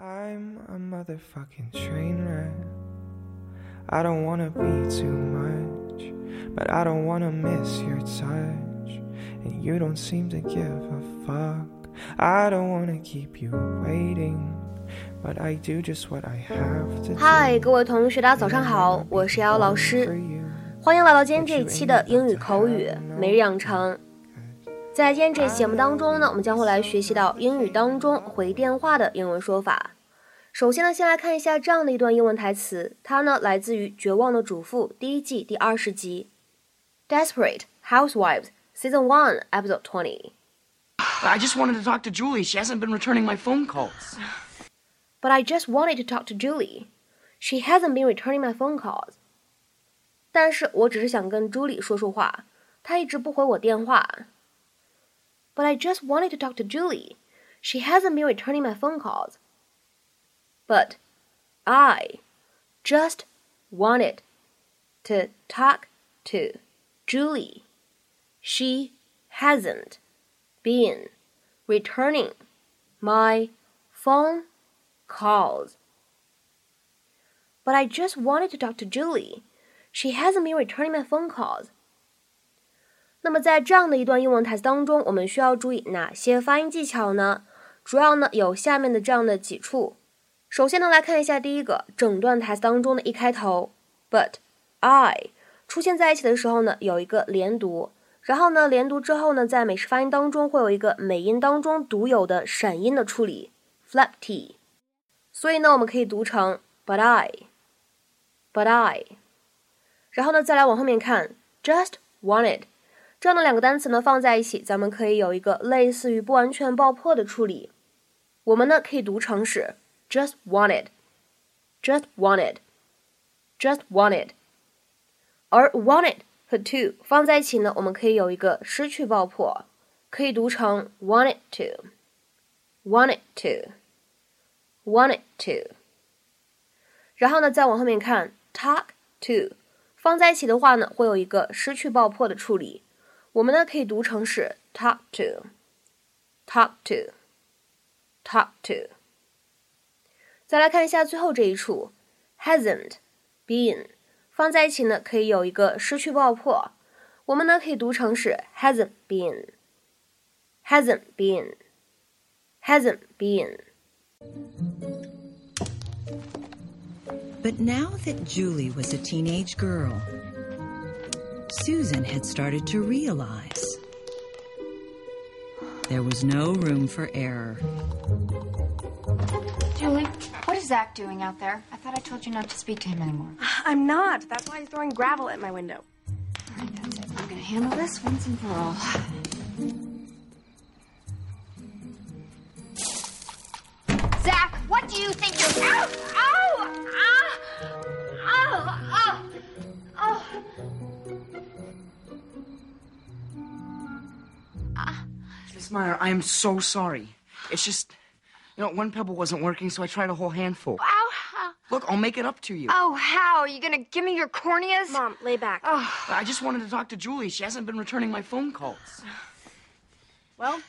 I'm a motherfucking train wreck. I don't wanna be too much, but I don't wanna miss your touch. And you don't seem to give a fuck. I don't wanna keep you waiting, but I do just what I have to. 嗨，各位同学，大家早上好，我是瑶老师，欢迎来到今天这一期的英语口语每日养成。 在今天这期节目当中呢，我们将会来学习到英语当中回电话的英文说法。首先呢，先来看一下这样的一段英文台词，它呢来自于《绝望的主妇》第一季第二十集，《Desperate Housewives》Season One Episode Twenty。I just wanted to talk to Julie. She hasn't been returning my phone calls. But I just wanted to talk to Julie. She hasn't been returning my phone calls. 但是我只是想跟朱莉说说话，她一直不回我电话。But I just wanted to talk to Julie. She hasn't been returning my phone calls. But I just wanted to talk to Julie. She hasn't been returning my phone calls. But I just wanted to talk to Julie. She hasn't been returning my phone calls. 那么在这样的一段英文台词当中，我们需要注意哪些发音技巧呢？主要呢有下面的这样的几处。首先呢来看一下第一个，整段台词当中的一开头，But I 出现在一起的时候呢，有一个连读，然后呢连读之后呢，在美式发音当中会有一个美音当中独有的闪音的处理，flap t。所以呢，我们可以读成 But I，But I。然后呢，再来往后面看，just wanted 这样的两个单词呢放在一起，咱们可以有一个类似于不完全爆破的处理。我们呢可以读成是 just wanted，just wanted，just wanted。而 wanted 和 to 放在一起呢，我们可以有一个失去爆破，可以读成 wanted to，wanted to，wanted to。然后呢，再往后面看 talk to。放在一起的话呢，会有一个失去爆破的处理。我们呢可以读成是 talk to，talk to，talk to。再来看一下最后这一处，hasn't been 放在一起呢，可以有一个失去爆破。我们呢可以读成是 hasn't been，hasn't been，hasn't been。 But now that Julie was a teenage girl, Susan had started to realize there was no room for error. Julie, what is Zach doing out there? I thought I told you not to speak to him anymore. I'm not. That's why he's throwing gravel at my window. All right, that's it. I'm gonna handle this once and for all. Zach, what do you think you're? Ow! Ow! Mayer, I am so sorry. It's just, you know, one pebble wasn't working, so I tried a whole handful. Ow. Look, I'll make it up to you. Oh, how? Are you going to give me your corneas? Mom, lay back. Oh. I just wanted to talk to Julie. She hasn't been returning my phone calls. Well,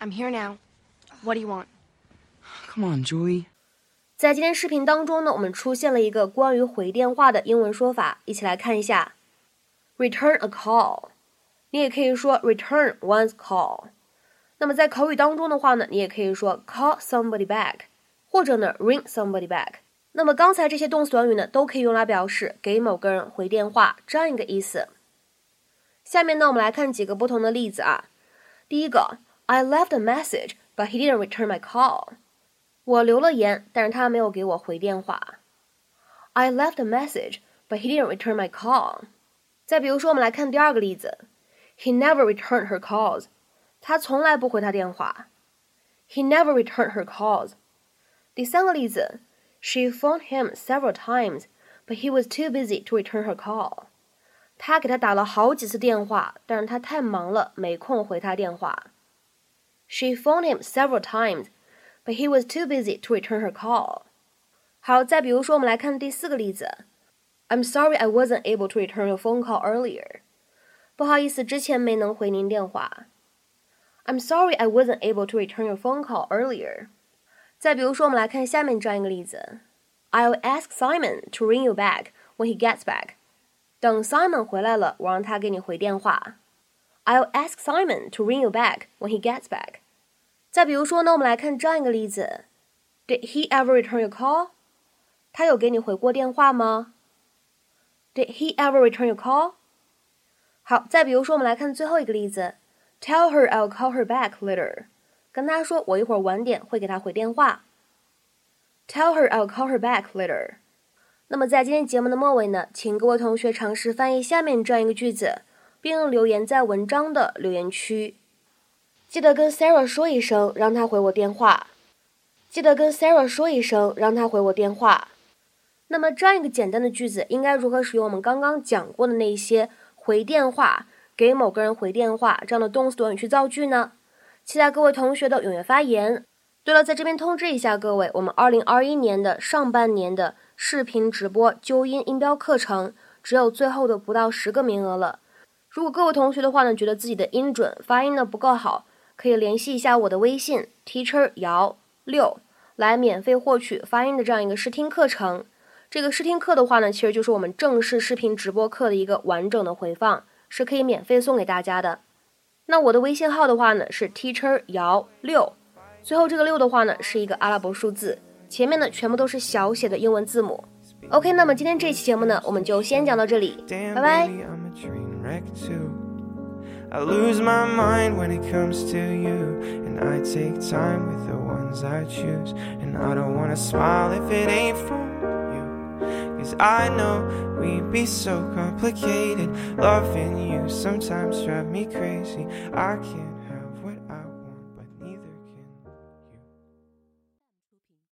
I'm here now. What do you want? Come on, Julie. 在今天视频当中呢，我们出现了一个关于回电话的英文说法，一起来看一下。Return a call，你也可以说 return one's call。那么在口语当中的话呢，你也可以说 call somebody back，或者呢 ring somebody back。那么刚才这些动词短语呢，都可以用来表示给某个人回电话这样一个意思。下面呢，我们来看几个不同的例子啊。第一个，I left a message, but he didn't return my call。我留了言，但是他没有给我回电话。I left a message, but he didn't return my call。再比如说，我们来看第二个例子，He never returned her calls。 他从来不回她电话。He never returned her calls。第三个例子，She phoned him several times, but he was too busy to return her call。他给他打了好几次电话，但是他太忙了，没空回他电话。She phoned him several times, but he was too busy to return her call. 好，再比如说，我们来看第四个例子。I'm sorry I wasn't able to return your phone call earlier. 不好意思，之前没能回您电话。 I'm sorry I wasn't able to return your phone call earlier. 再比如说，我们来看下面这样一个例子：I'll ask Simon to ring you back when he gets back。等 Simon 回来了，我让他给你回电话。I'll ask Simon to ring you back when he gets back。再比如说呢，我们来看这样一个例子：Did he ever return your call？他有给你回过电话吗？Did he ever return your call？好，再比如说，我们来看最后一个例子 ：Tell her I'll call her back later。跟他说，我一会儿晚点会给他回电话。Tell her I'll call her back later。那么在今天节目的末尾呢，请各位同学尝试翻译下面这样一个句子，并留言在文章的留言区。记得跟 Sarah 说一声，让她回我电话。记得跟 Sarah 说一声，让她回我电话。那么这样一个简单的句子，应该如何使用我们刚刚讲过的那些回电话、给某个人回电话这样的动词短语去造句呢？期待各位同学的踊跃发言。对了，在这边通知一下各位，我们二零二一年的上半年的视频直播纠音音标课程，只有最后的不到十个名额了。如果各位同学的话呢，觉得自己的音准发音呢不够好，可以联系一下我的微信 teacher 姚六，来免费获取发音的这样一个试听课程。这个试听课的话呢，其实就是我们正式视频直播课的一个完整的回放，是可以免费送给大家的。那我的微信号的话呢是 teacher 姚六，最后这个六的话呢是一个阿拉伯数字，前面呢全部都是小写的英文字母。OK，那么今天这期节目呢我们就先讲到这里，拜拜。Damn, baby, I know we'd be so complicated. Loving you sometimes drive me crazy. I can't.